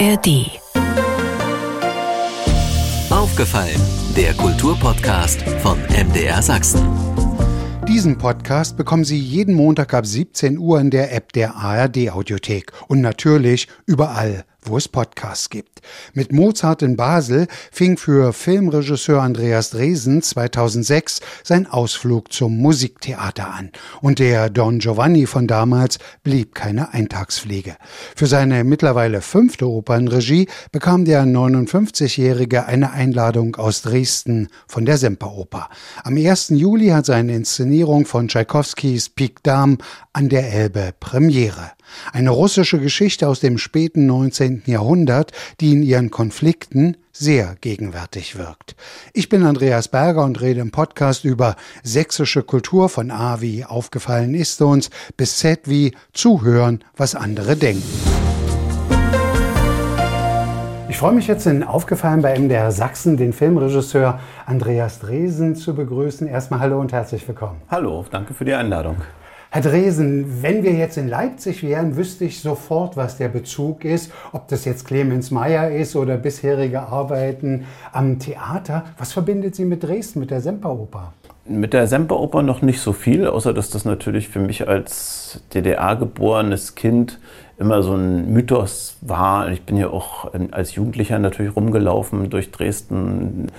ARD. Aufgefallen, der Kulturpodcast von MDR Sachsen. Diesen Podcast bekommen Sie jeden Montag ab 17 Uhr in der App der ARD Audiothek und natürlich überall, wo es Podcasts gibt. Mit Mozart in Basel fing für Filmregisseur Andreas Dresen 2006 sein Ausflug zum Musiktheater an. Und der Don Giovanni von damals blieb keine Eintagspflege. Für seine mittlerweile fünfte Opernregie bekam der 59-Jährige eine Einladung aus Dresden von der Semperoper. Am 1. Juli hat seine Inszenierung von Tschaikowskis Pik Dame an der Elbe Premiere. Eine russische Geschichte aus dem späten 19. Jahrhundert, die in ihren Konflikten sehr gegenwärtig wirkt. Ich bin Andreas Berger und rede im Podcast über sächsische Kultur von A wie aufgefallen ist uns bis Z wie zuhören, was andere denken. Ich freue mich jetzt in Aufgefallen bei MDR Sachsen den Filmregisseur Andreas Dresen zu begrüßen. Erstmal hallo und herzlich willkommen. Hallo, danke für die Einladung. Herr Dresen, wenn wir jetzt in Leipzig wären, wüsste ich sofort, was der Bezug ist, ob das jetzt Clemens Meyer ist oder bisherige Arbeiten am Theater. Was verbindet Sie mit Dresden, mit der Semperoper? Mit der Semperoper noch nicht so viel, außer dass das natürlich für mich als DDR-geborenes Kind immer so ein Mythos war. Ich bin ja auch als Jugendlicher natürlich rumgelaufen durch Dresden.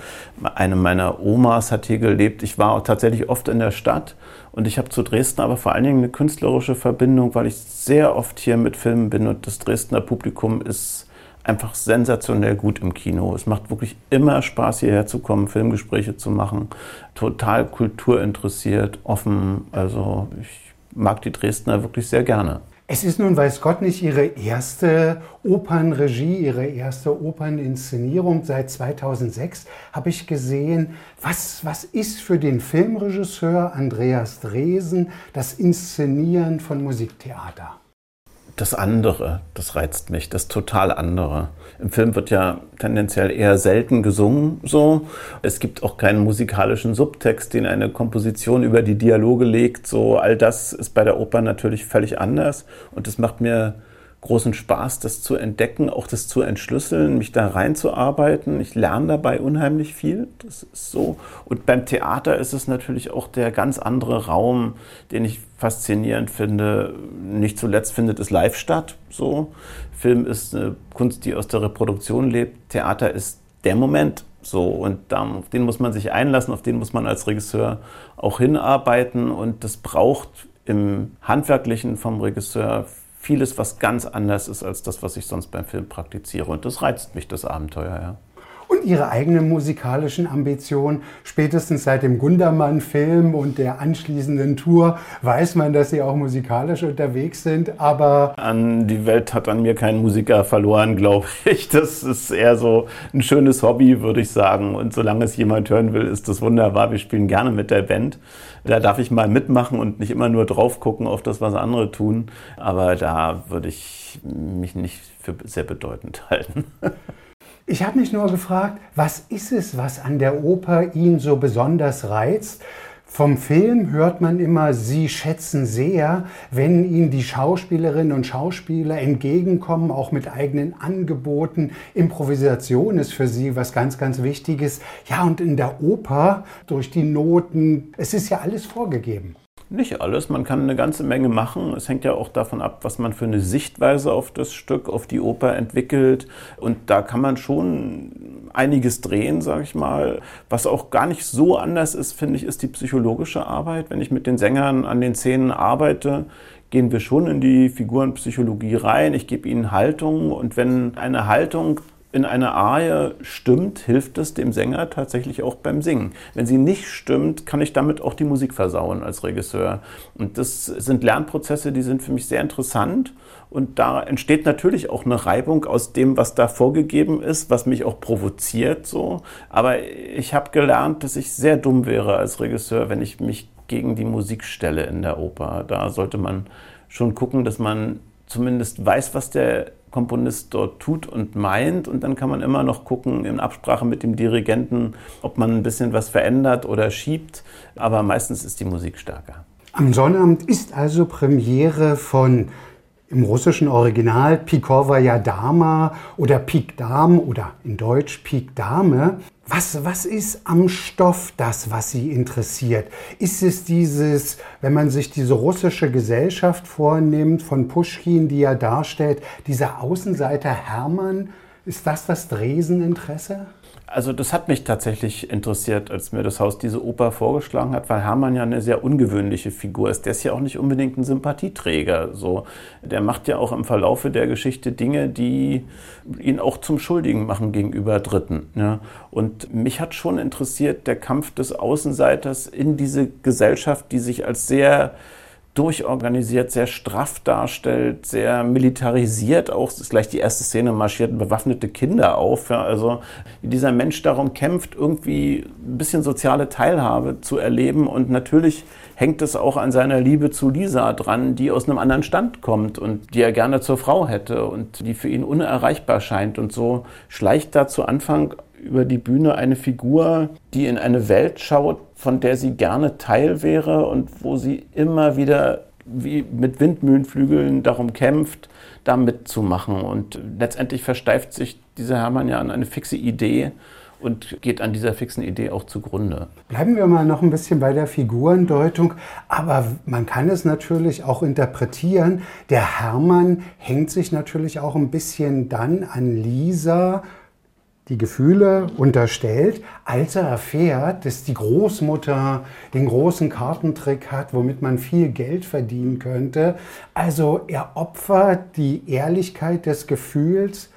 Eine meiner Omas hat hier gelebt. Ich war tatsächlich oft in der Stadt und ich habe zu Dresden aber vor allen Dingen eine künstlerische Verbindung, weil ich sehr oft hier mit Filmen bin und das Dresdner Publikum ist einfach sensationell gut im Kino. Es macht wirklich immer Spaß, hierher zu kommen, Filmgespräche zu machen. Total kulturinteressiert, offen. Also ich mag die Dresdner wirklich sehr gerne. Es ist nun, weiß Gott, nicht Ihre erste Opernregie, Ihre erste Operninszenierung. Seit 2006 habe ich gesehen, was, was ist für den Filmregisseur Andreas Dresen das Inszenieren von Musiktheater? Das andere, das reizt mich, das total andere. Im Film wird ja tendenziell eher selten gesungen, so. Es gibt auch keinen musikalischen Subtext, den eine Komposition über die Dialoge legt, so. All das ist bei der Oper natürlich völlig anders und das macht mir großen Spaß, das zu entdecken, auch das zu entschlüsseln, mich da reinzuarbeiten. Ich lerne dabei unheimlich viel. Das ist so. Und beim Theater ist es natürlich auch der ganz andere Raum, den ich faszinierend finde. Nicht zuletzt findet es live statt. So. Film ist eine Kunst, die aus der Reproduktion lebt. Theater ist der Moment. So, und da, auf den muss man sich einlassen, auf den muss man als Regisseur auch hinarbeiten. Und das braucht im Handwerklichen vom Regisseur vieles, was ganz anders ist als das, was ich sonst beim Film praktiziere. Und das reizt mich, das Abenteuer, ja. Ihre eigenen musikalischen Ambitionen, spätestens seit dem Gundermann-Film und der anschließenden Tour, weiß man, dass Sie auch musikalisch unterwegs sind, aber... An die Welt hat an mir kein Musiker verloren, glaube ich. Das ist eher so ein schönes Hobby, würde ich sagen. Und solange es jemand hören will, ist das wunderbar. Wir spielen gerne mit der Band. Da darf ich mal mitmachen und nicht immer nur drauf gucken auf das, was andere tun. Aber da würde ich mich nicht für sehr bedeutend halten. Ich habe mich nur gefragt, was ist es, was an der Oper ihn so besonders reizt? Vom Film hört man immer, Sie schätzen sehr, wenn Ihnen die Schauspielerinnen und Schauspieler entgegenkommen, auch mit eigenen Angeboten. Improvisation ist für Sie was ganz, ganz Wichtiges. Ja, und in der Oper durch die Noten, es ist ja alles vorgegeben. Nicht alles, man kann eine ganze Menge machen. Es hängt ja auch davon ab, was man für eine Sichtweise auf das Stück, auf die Oper entwickelt. Und da kann man schon einiges drehen, sage ich mal. Was auch gar nicht so anders ist, finde ich, ist die psychologische Arbeit. Wenn ich mit den Sängern an den Szenen arbeite, gehen wir schon in die Figurenpsychologie rein. Ich gebe ihnen Haltung und wenn eine Haltung in einer Arie stimmt, hilft es dem Sänger tatsächlich auch beim Singen. Wenn sie nicht stimmt, kann ich damit auch die Musik versauen als Regisseur. Und das sind Lernprozesse, die sind für mich sehr interessant. Und da entsteht natürlich auch eine Reibung aus dem, was da vorgegeben ist, was mich auch provoziert. So. Aber ich habe gelernt, dass ich sehr dumm wäre als Regisseur, wenn ich mich gegen die Musik stelle in der Oper. Da sollte man schon gucken, dass man zumindest weiß, was der Komponist dort tut und meint. Und dann kann man immer noch gucken in Absprache mit dem Dirigenten, ob man ein bisschen was verändert oder schiebt. Aber meistens ist die Musik stärker. Am Sonnabend ist also Premiere von im russischen Original Pikorvaya Dama oder Pik Dam oder in Deutsch Pik Dame. Was, was ist am Stoff das, was Sie interessiert? Ist es dieses, wenn man sich diese russische Gesellschaft vornimmt, von Pushkin, die er darstellt, dieser Außenseiter Hermann, ist das das Dreseninteresse? Also das hat mich tatsächlich interessiert, als mir das Haus diese Oper vorgeschlagen hat, weil Hermann ja eine sehr ungewöhnliche Figur ist. Der ist ja auch nicht unbedingt ein Sympathieträger. So. Der macht ja auch im Verlaufe der Geschichte Dinge, die ihn auch zum Schuldigen machen gegenüber Dritten. Ja. Und mich hat schon interessiert der Kampf des Außenseiters in diese Gesellschaft, die sich als sehr durchorganisiert, sehr straff darstellt, sehr militarisiert auch. Ist gleich die erste Szene, marschierten bewaffnete Kinder auf. Ja, also wie dieser Mensch darum kämpft, irgendwie ein bisschen soziale Teilhabe zu erleben. Und natürlich hängt es auch an seiner Liebe zu Lisa dran, die aus einem anderen Stand kommt und die er gerne zur Frau hätte und die für ihn unerreichbar scheint. Und so schleicht da zu Anfang über die Bühne eine Figur, die in eine Welt schaut, von der sie gerne Teil wäre und wo sie immer wieder wie mit Windmühlenflügeln darum kämpft, da mitzumachen. Und letztendlich versteift sich dieser Hermann ja an eine fixe Idee und geht an dieser fixen Idee auch zugrunde. Bleiben wir mal noch ein bisschen bei der Figurendeutung, aber man kann es natürlich auch interpretieren. Der Hermann hängt sich natürlich auch ein bisschen dann an Lisa die Gefühle unterstellt, als er erfährt, dass die Großmutter den großen Kartentrick hat, womit man viel Geld verdienen könnte. Also er opfert die Ehrlichkeit des Gefühls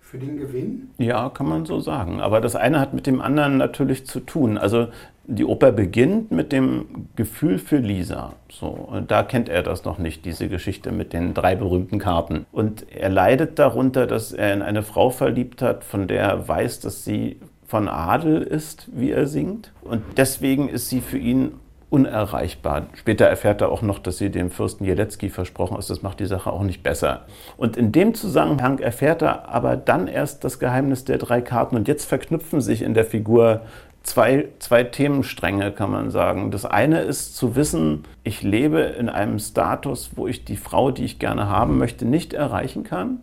für den Gewinn? Ja, kann man so sagen. Aber das eine hat mit dem anderen natürlich zu tun. Also die Oper beginnt mit dem Gefühl für Lisa. So, da kennt er das noch nicht, diese Geschichte mit den drei berühmten Karten. Und er leidet darunter, dass er in eine Frau verliebt hat, von der er weiß, dass sie von Adel ist, wie er singt. Und deswegen ist sie für ihn unerreichbar. Später erfährt er auch noch, dass sie dem Fürsten Jelecki versprochen ist. Das macht die Sache auch nicht besser. Und in dem Zusammenhang erfährt er aber dann erst das Geheimnis der drei Karten. Und jetzt verknüpfen sich in der Figur zwei, zwei Themenstränge, kann man sagen. Das eine ist zu wissen, ich lebe in einem Status, wo ich die Frau, die ich gerne haben möchte, nicht erreichen kann.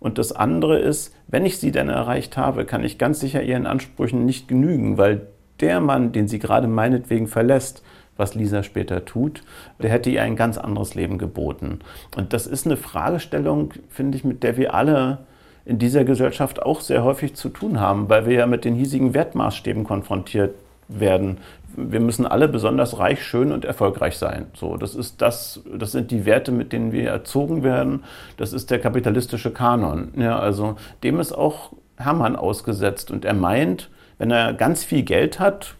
Und das andere ist, wenn ich sie denn erreicht habe, kann ich ganz sicher ihren Ansprüchen nicht genügen, weil der Mann, den sie gerade meinetwegen verlässt, was Lisa später tut, der hätte ihr ein ganz anderes Leben geboten. Und das ist eine Fragestellung, finde ich, mit der wir alle in dieser Gesellschaft auch sehr häufig zu tun haben, weil wir ja mit den hiesigen Wertmaßstäben konfrontiert werden. Wir müssen alle besonders reich, schön und erfolgreich sein. So, das ist das, das sind die Werte, mit denen wir erzogen werden. Das ist der kapitalistische Kanon. Ja, also dem ist auch Hermann ausgesetzt und er meint, wenn er ganz viel Geld hat,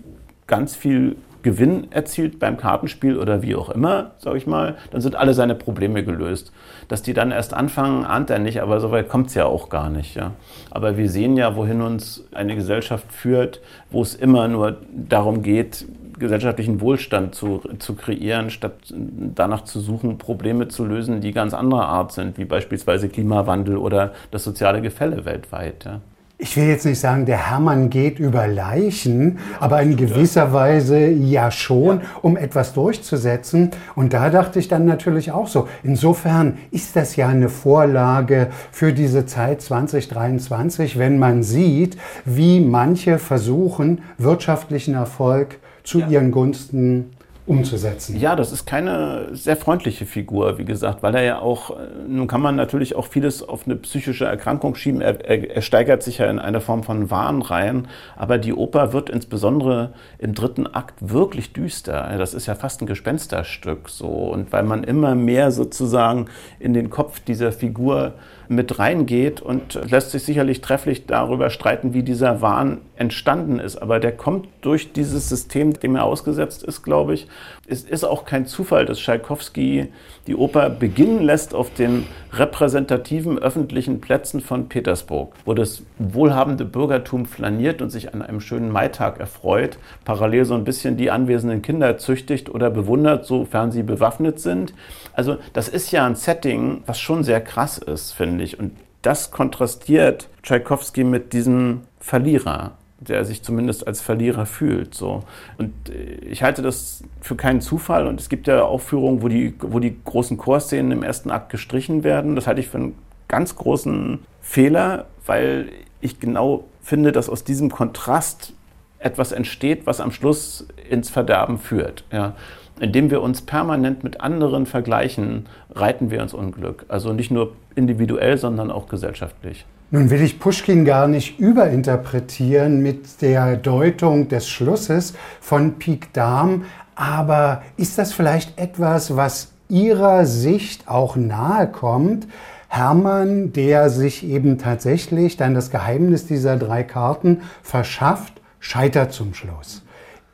ganz viel Gewinn erzielt beim Kartenspiel oder wie auch immer, sage ich mal, dann sind alle seine Probleme gelöst. Dass die dann erst anfangen, ahnt er nicht, aber so weit kommt es ja auch gar nicht. Ja. Aber wir sehen ja, wohin uns eine Gesellschaft führt, wo es immer nur darum geht, gesellschaftlichen Wohlstand zu, zu kreieren, statt danach zu suchen, Probleme zu lösen, die ganz anderer Art sind, wie beispielsweise Klimawandel oder das soziale Gefälle weltweit. Ja ich will jetzt nicht sagen, der Hermann geht über Leichen, aber in gewisser Weise ja schon, um etwas durchzusetzen. Und da dachte ich dann natürlich auch so. Insofern ist das ja eine Vorlage für diese Zeit 2023, wenn man sieht, wie manche versuchen, wirtschaftlichen Erfolg zu ihren Gunsten umzusetzen. Ja, das ist keine sehr freundliche Figur, wie gesagt, weil er ja auch, äh, nun kann man natürlich auch vieles auf eine psychische Erkrankung schieben. Er, er, er steigert sich ja in eine Form von Wahn rein, aber die Oper wird insbesondere im dritten Akt wirklich düster. Das ist ja fast ein Gespensterstück so und weil man immer mehr sozusagen in den Kopf dieser Figur mit reingeht und lässt sich sicherlich trefflich darüber streiten, wie dieser Wahn entstanden ist. Aber der kommt durch dieses System, dem er ausgesetzt ist, glaube ich. Es ist auch kein Zufall, dass Tschaikowski die Oper beginnen lässt auf den repräsentativen öffentlichen Plätzen von Petersburg, wo das wohlhabende Bürgertum flaniert und sich an einem schönen Maitag erfreut, parallel so ein bisschen die anwesenden Kinder züchtigt oder bewundert, sofern sie bewaffnet sind. Also das ist ja ein Setting, was schon sehr krass ist, finde ich. Und das kontrastiert Tschaikowski mit diesem Verlierer der sich zumindest als Verlierer fühlt. So. Und äh, ich halte das für keinen Zufall. Und es gibt ja Aufführungen, wo die, wo die großen Chorszenen im ersten Akt gestrichen werden. Das halte ich für einen ganz großen Fehler, weil ich genau finde, dass aus diesem Kontrast etwas entsteht, was am Schluss ins Verderben führt. Ja. Indem wir uns permanent mit anderen vergleichen, reiten wir ins Unglück. Also nicht nur individuell, sondern auch gesellschaftlich. Nun will ich Pushkin gar nicht überinterpretieren mit der Deutung des Schlusses von Pik Dam, aber ist das vielleicht etwas, was Ihrer Sicht auch nahe kommt? Hermann, der sich eben tatsächlich dann das Geheimnis dieser drei Karten verschafft, scheitert zum Schluss.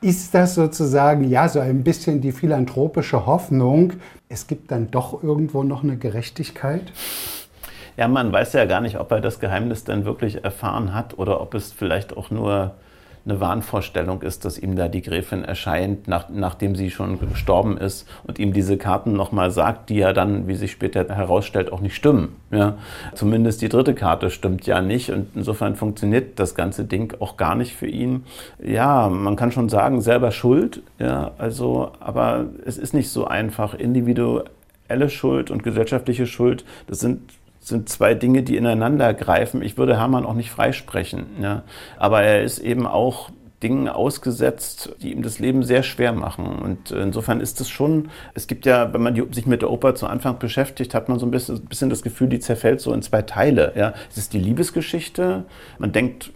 Ist das sozusagen ja so ein bisschen die philanthropische Hoffnung, es gibt dann doch irgendwo noch eine Gerechtigkeit? Ja, man weiß ja gar nicht, ob er das Geheimnis dann wirklich erfahren hat oder ob es vielleicht auch nur eine Wahnvorstellung ist, dass ihm da die Gräfin erscheint, nach, nachdem sie schon gestorben ist und ihm diese Karten nochmal sagt, die ja dann, wie sich später herausstellt, auch nicht stimmen. Ja? Zumindest die dritte Karte stimmt ja nicht und insofern funktioniert das ganze Ding auch gar nicht für ihn. Ja, man kann schon sagen, selber schuld, ja, also, aber es ist nicht so einfach. Individuelle Schuld und gesellschaftliche Schuld, das sind sind zwei Dinge, die ineinander greifen. Ich würde Hermann auch nicht freisprechen. Ja. Aber er ist eben auch Dingen ausgesetzt, die ihm das Leben sehr schwer machen. Und insofern ist es schon, es gibt ja, wenn man die, sich mit der Oper zu Anfang beschäftigt, hat man so ein bisschen, bisschen das Gefühl, die zerfällt so in zwei Teile. Ja. Es ist die Liebesgeschichte. Man denkt,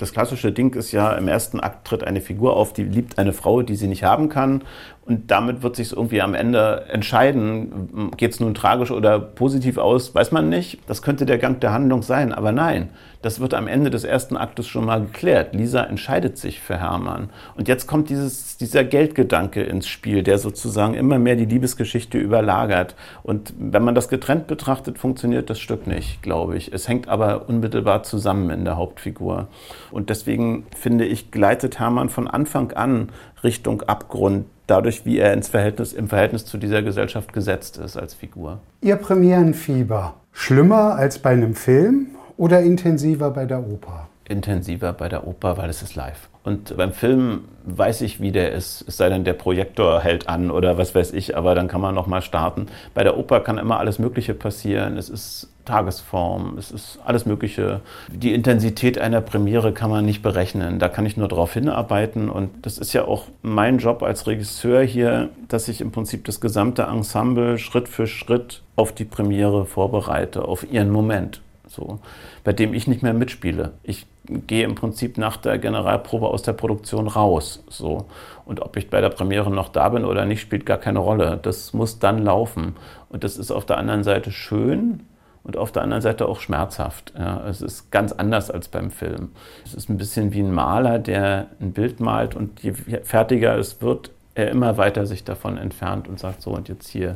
das klassische Ding ist ja, im ersten Akt tritt eine Figur auf, die liebt eine Frau, die sie nicht haben kann. Und damit wird sich irgendwie am Ende entscheiden, geht es nun tragisch oder positiv aus, weiß man nicht. Das könnte der Gang der Handlung sein, aber nein. Das wird am Ende des ersten Aktes schon mal geklärt. Lisa entscheidet sich für Hermann. Und jetzt kommt dieses, dieser Geldgedanke ins Spiel, der sozusagen immer mehr die Liebesgeschichte überlagert. Und wenn man das getrennt betrachtet, funktioniert das Stück nicht, glaube ich. Es hängt aber unmittelbar zusammen in der Hauptfigur. Und deswegen finde ich, gleitet Hermann von Anfang an Richtung Abgrund dadurch, wie er ins Verhältnis, im Verhältnis zu dieser Gesellschaft gesetzt ist als Figur. Ihr Premierenfieber, schlimmer als bei einem Film oder intensiver bei der Oper? Intensiver bei der Oper, weil es ist live. Und beim Film weiß ich, wie der ist, es sei denn, der Projektor hält an oder was weiß ich, aber dann kann man nochmal starten. Bei der Oper kann immer alles Mögliche passieren. Es ist Tagesform, es ist alles Mögliche. Die Intensität einer Premiere kann man nicht berechnen. Da kann ich nur darauf hinarbeiten. Und das ist ja auch mein Job als Regisseur hier, dass ich im Prinzip das gesamte Ensemble Schritt für Schritt auf die Premiere vorbereite, auf ihren Moment. So, bei dem ich nicht mehr mitspiele. Ich gehe im Prinzip nach der Generalprobe aus der Produktion raus. So. Und ob ich bei der Premiere noch da bin oder nicht, spielt gar keine Rolle. Das muss dann laufen. Und das ist auf der anderen Seite schön und auf der anderen Seite auch schmerzhaft. Ja, es ist ganz anders als beim Film. Es ist ein bisschen wie ein Maler, der ein Bild malt und je fertiger es wird, er immer weiter sich davon entfernt und sagt, so und jetzt hier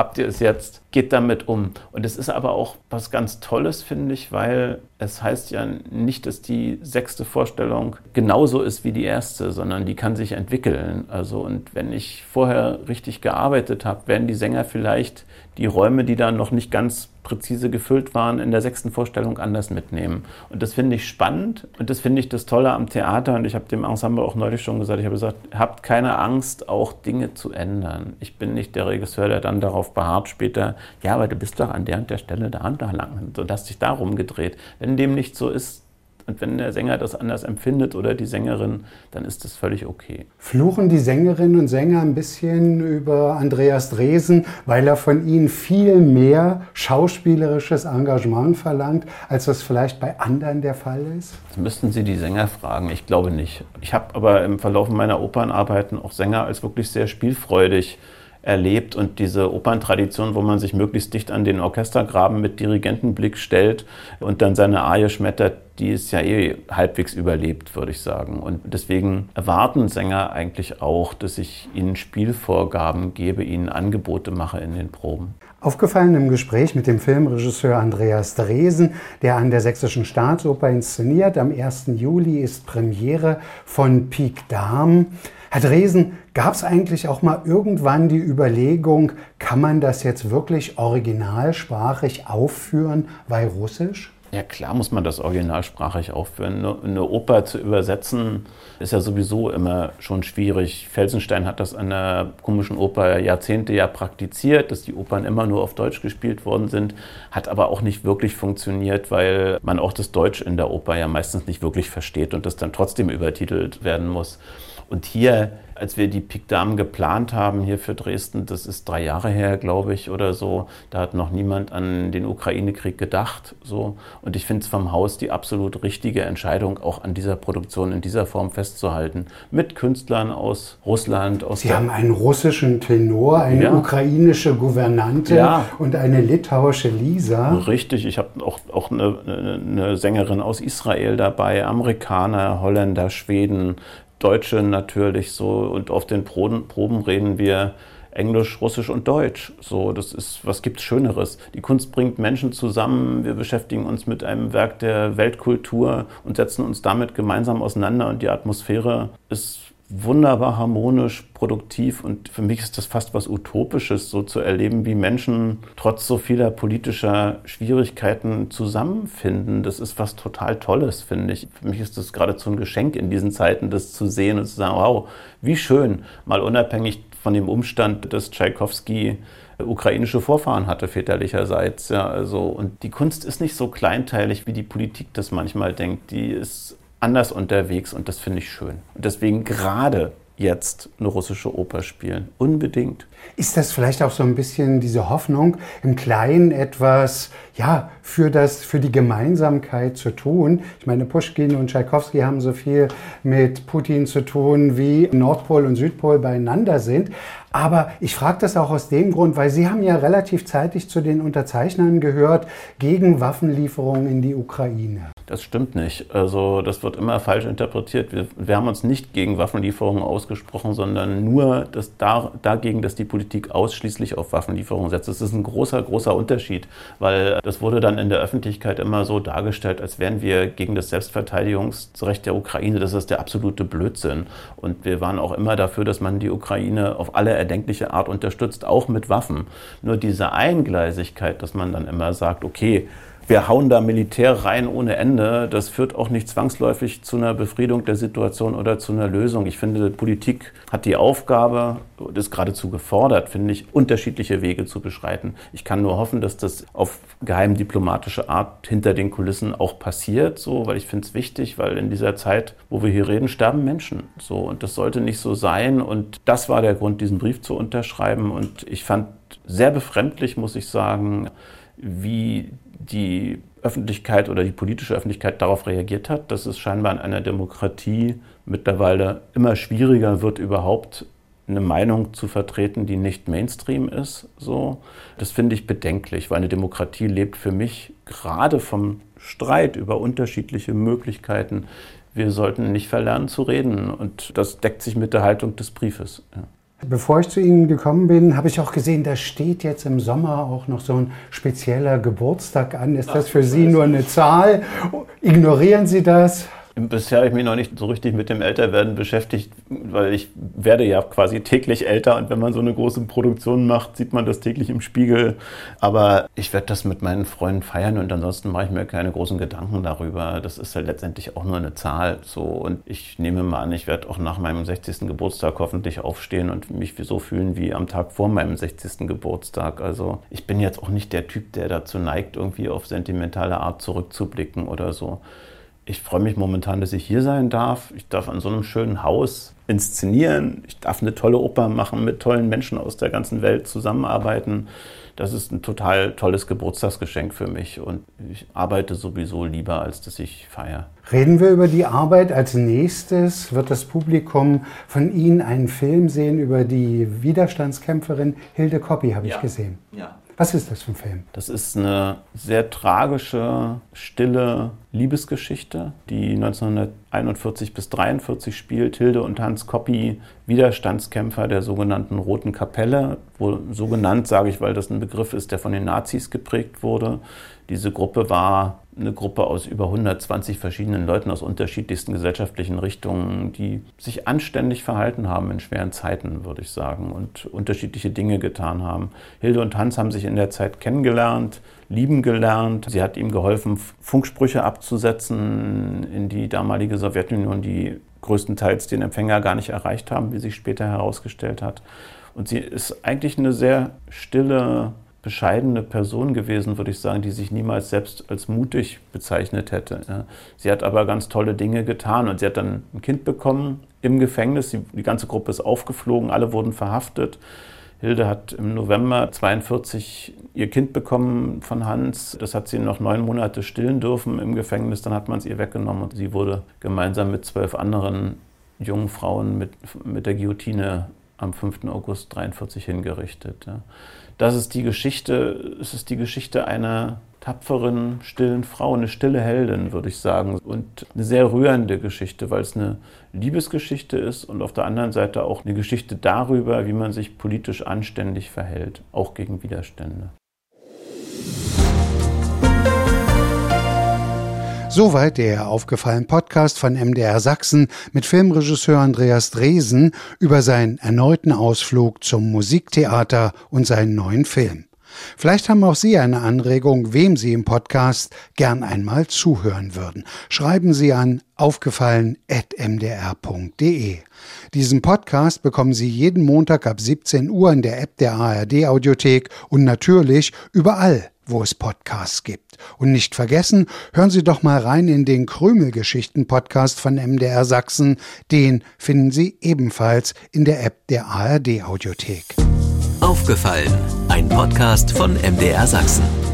habt ihr es jetzt, geht damit um. Und es ist aber auch was ganz Tolles, finde ich, weil es heißt ja nicht, dass die sechste Vorstellung genauso ist wie die erste, sondern die kann sich entwickeln. Also und wenn ich vorher richtig gearbeitet habe, werden die Sänger vielleicht die Räume, die da noch nicht ganz präzise gefüllt waren, in der sechsten Vorstellung anders mitnehmen. Und das finde ich spannend und das finde ich das Tolle am Theater. Und ich habe dem Ensemble auch neulich schon gesagt, ich habe gesagt, habt keine Angst, auch Dinge zu ändern. Ich bin nicht der Regisseur, der dann darauf beharrt später, ja, aber du bist doch an der und der Stelle da und da lang. So, dass sich darum gedreht. Wenn dem nicht so ist, und wenn der Sänger das anders empfindet oder die Sängerin, dann ist das völlig okay. Fluchen die Sängerinnen und Sänger ein bisschen über Andreas Dresen, weil er von ihnen viel mehr schauspielerisches Engagement verlangt, als das vielleicht bei anderen der Fall ist? Das müssten Sie die Sänger fragen. Ich glaube nicht. Ich habe aber im Verlauf meiner Opernarbeiten auch Sänger als wirklich sehr spielfreudig erlebt und diese Operntradition, wo man sich möglichst dicht an den Orchestergraben mit Dirigentenblick stellt und dann seine Arie schmettert, die ist ja eh halbwegs überlebt, würde ich sagen. Und deswegen erwarten Sänger eigentlich auch, dass ich ihnen Spielvorgaben gebe, ihnen Angebote mache in den Proben. Aufgefallen im Gespräch mit dem Filmregisseur Andreas Dresen, der an der Sächsischen Staatsoper inszeniert. Am 1. Juli ist Premiere von Pik Dam. Herr Dresen, gab es eigentlich auch mal irgendwann die Überlegung, kann man das jetzt wirklich originalsprachig aufführen bei Russisch? Ja, klar muss man das originalsprachig aufführen. Eine Oper zu übersetzen ist ja sowieso immer schon schwierig. Felsenstein hat das an der komischen Oper Jahrzehnte ja praktiziert, dass die Opern immer nur auf Deutsch gespielt worden sind, hat aber auch nicht wirklich funktioniert, weil man auch das Deutsch in der Oper ja meistens nicht wirklich versteht und das dann trotzdem übertitelt werden muss. Und hier, als wir die Pik Dame geplant haben hier für Dresden, das ist drei Jahre her, glaube ich, oder so, da hat noch niemand an den Ukraine-Krieg gedacht. So. Und ich finde es vom Haus die absolut richtige Entscheidung, auch an dieser Produktion in dieser Form festzuhalten. Mit Künstlern aus Russland. Aus Sie haben einen russischen Tenor, eine ja. ukrainische Gouvernante ja. und eine litauische Lisa. Richtig, ich habe auch, auch eine, eine Sängerin aus Israel dabei, Amerikaner, Holländer, Schweden, Deutsche natürlich so und auf den Proben, reden wir Englisch, Russisch und Deutsch. So, das ist, was gibt's Schöneres? Die Kunst bringt Menschen zusammen. Wir beschäftigen uns mit einem Werk der Weltkultur und setzen uns damit gemeinsam auseinander. Und die Atmosphäre ist wunderbar harmonisch, produktiv und für mich ist das fast was Utopisches, so zu erleben, wie Menschen trotz so vieler politischer Schwierigkeiten zusammenfinden. Das ist was total Tolles, finde ich. Für mich ist das geradezu ein Geschenk in diesen Zeiten, das zu sehen und zu sagen, wow, wie schön, mal unabhängig von dem Umstand, dass Tschaikowski ukrainische Vorfahren hatte väterlicherseits. Ja, also, und die Kunst ist nicht so kleinteilig, wie die Politik das manchmal denkt. Die ist anders unterwegs und das finde ich schön. Und deswegen gerade jetzt eine russische Oper spielen. Unbedingt. Ist das vielleicht auch so ein bisschen diese Hoffnung, im Kleinen etwas ja, für, das, für die Gemeinsamkeit zu tun? Ich meine, Pushkin und Tschaikowski haben so viel mit Putin zu tun, wie Nordpol und Südpol beieinander sind. Aber ich frage das auch aus dem Grund, weil Sie haben ja relativ zeitig zu den Unterzeichnern gehört gegen Waffenlieferungen in die Ukraine. Das stimmt nicht. Also das wird immer falsch interpretiert. Wir, wir haben uns nicht gegen Waffenlieferungen ausgesprochen, sondern nur das da, dagegen, dass die Politik ausschließlich auf Waffenlieferungen setzt. Das ist ein großer, großer Unterschied, weil das wurde dann in der Öffentlichkeit immer so dargestellt, als wären wir gegen das Selbstverteidigungsrecht der Ukraine. Das ist der absolute Blödsinn. Und wir waren auch immer dafür, dass man die Ukraine auf alle erdenkliche Art unterstützt, auch mit Waffen. Nur diese Eingleisigkeit, dass man dann immer sagt, okay, wir hauen da Militär rein ohne Ende, das führt auch nicht zwangsläufig zu einer Befriedung der Situation oder zu einer Lösung. Ich finde, Politik hat die Aufgabe, ist geradezu gefordert, finde ich, unterschiedliche Wege zu beschreiten. Ich kann nur hoffen, dass das auf geheim diplomatische Art hinter den Kulissen auch passiert, so, weil ich finde es wichtig, weil in dieser Zeit, wo wir hier reden, sterben Menschen. So, und das sollte nicht so sein. Und das war der Grund, diesen Brief zu unterschreiben. Und ich fand sehr befremdlich, muss ich sagen, wie die Öffentlichkeit oder die politische Öffentlichkeit darauf reagiert hat, dass es scheinbar in einer Demokratie mittlerweile immer schwieriger wird, überhaupt eine Meinung zu vertreten, die nicht Mainstream ist. So, das finde ich bedenklich, weil eine Demokratie lebt für mich gerade vom Streit über unterschiedliche Möglichkeiten. Wir sollten nicht verlernen zu reden und das deckt sich mit der Haltung des Briefes. Ja. Bevor ich zu Ihnen gekommen bin, habe ich auch gesehen, da steht jetzt im Sommer auch noch so ein spezieller Geburtstag an. Ist das für Sie nur eine Zahl? Ignorieren Sie das? Bisher habe ich mich noch nicht so richtig mit dem Älterwerden beschäftigt, weil ich werde ja quasi täglich älter und wenn man so eine große Produktion macht, sieht man das täglich im Spiegel. Aber ich werde das mit meinen Freunden feiern und ansonsten mache ich mir keine großen Gedanken darüber. Das ist ja letztendlich auch nur eine Zahl. So. Und ich nehme mal an, ich werde auch nach meinem 60. Geburtstag hoffentlich aufstehen und mich so fühlen wie am Tag vor meinem 60. Geburtstag. Also ich bin jetzt auch nicht der Typ, der dazu neigt, irgendwie auf sentimentale Art zurückzublicken oder so ich freue mich momentan, dass ich hier sein darf. Ich darf an so einem schönen Haus inszenieren. Ich darf eine tolle Oper machen, mit tollen Menschen aus der ganzen Welt zusammenarbeiten. Das ist ein total tolles Geburtstagsgeschenk für mich und ich arbeite sowieso lieber, als dass ich feiere. Reden wir über die Arbeit. Als nächstes wird das Publikum von Ihnen einen Film sehen über die Widerstandskämpferin Hilde Koppi, habe ja. ich gesehen. Ja. Was ist das für ein Film? Das ist eine sehr tragische, stille Liebesgeschichte, die 1941 bis 1943 spielt. Hilde und Hans Koppi, Widerstandskämpfer der sogenannten Roten Kapelle. Wo, so genannt sage ich, weil das ein Begriff ist, der von den Nazis geprägt wurde. Diese Gruppe war eine Gruppe aus über 120 verschiedenen Leuten aus unterschiedlichsten gesellschaftlichen Richtungen, die sich anständig verhalten haben in schweren Zeiten, würde ich sagen, und unterschiedliche Dinge getan haben. Hilde und Hans haben sich in der Zeit kennengelernt, lieben gelernt. Sie hat ihm geholfen, Funksprüche abzusetzen in die damalige Sowjetunion, die größtenteils den Empfänger gar nicht erreicht haben, wie sich später herausgestellt hat. Und sie ist eigentlich eine sehr stille, bescheidene Person gewesen, würde ich sagen, die sich niemals selbst als mutig bezeichnet hätte. Sie hat aber ganz tolle Dinge getan und sie hat dann ein Kind bekommen im Gefängnis. Die ganze Gruppe ist aufgeflogen, alle wurden verhaftet. Hilde hat im November 42 ihr Kind bekommen von Hans. Das hat sie noch neun Monate stillen dürfen im Gefängnis. Dann hat man es ihr weggenommen und sie wurde gemeinsam mit zwölf anderen jungen Frauen mit, mit der Guillotine am 5. August 43 hingerichtet. Das ist die Geschichte, es ist die Geschichte einer tapferen, stillen Frau, eine stille Heldin, würde ich sagen. Und eine sehr rührende Geschichte, weil es eine Liebesgeschichte ist und auf der anderen Seite auch eine Geschichte darüber, wie man sich politisch anständig verhält, auch gegen Widerstände. Soweit der aufgefallene Podcast von MDR Sachsen mit Filmregisseur Andreas Dresen über seinen erneuten Ausflug zum Musiktheater und seinen neuen Film. Vielleicht haben auch Sie eine Anregung, wem Sie im Podcast gern einmal zuhören würden. Schreiben Sie an aufgefallen.mdr.de. Diesen Podcast bekommen Sie jeden Montag ab 17 Uhr in der App der ARD Audiothek und natürlich überall, wo es Podcasts gibt. Und nicht vergessen, hören Sie doch mal rein in den Krümelgeschichten-Podcast von MDR Sachsen. Den finden Sie ebenfalls in der App der ARD Audiothek. Aufgefallen, ein Podcast von MDR Sachsen.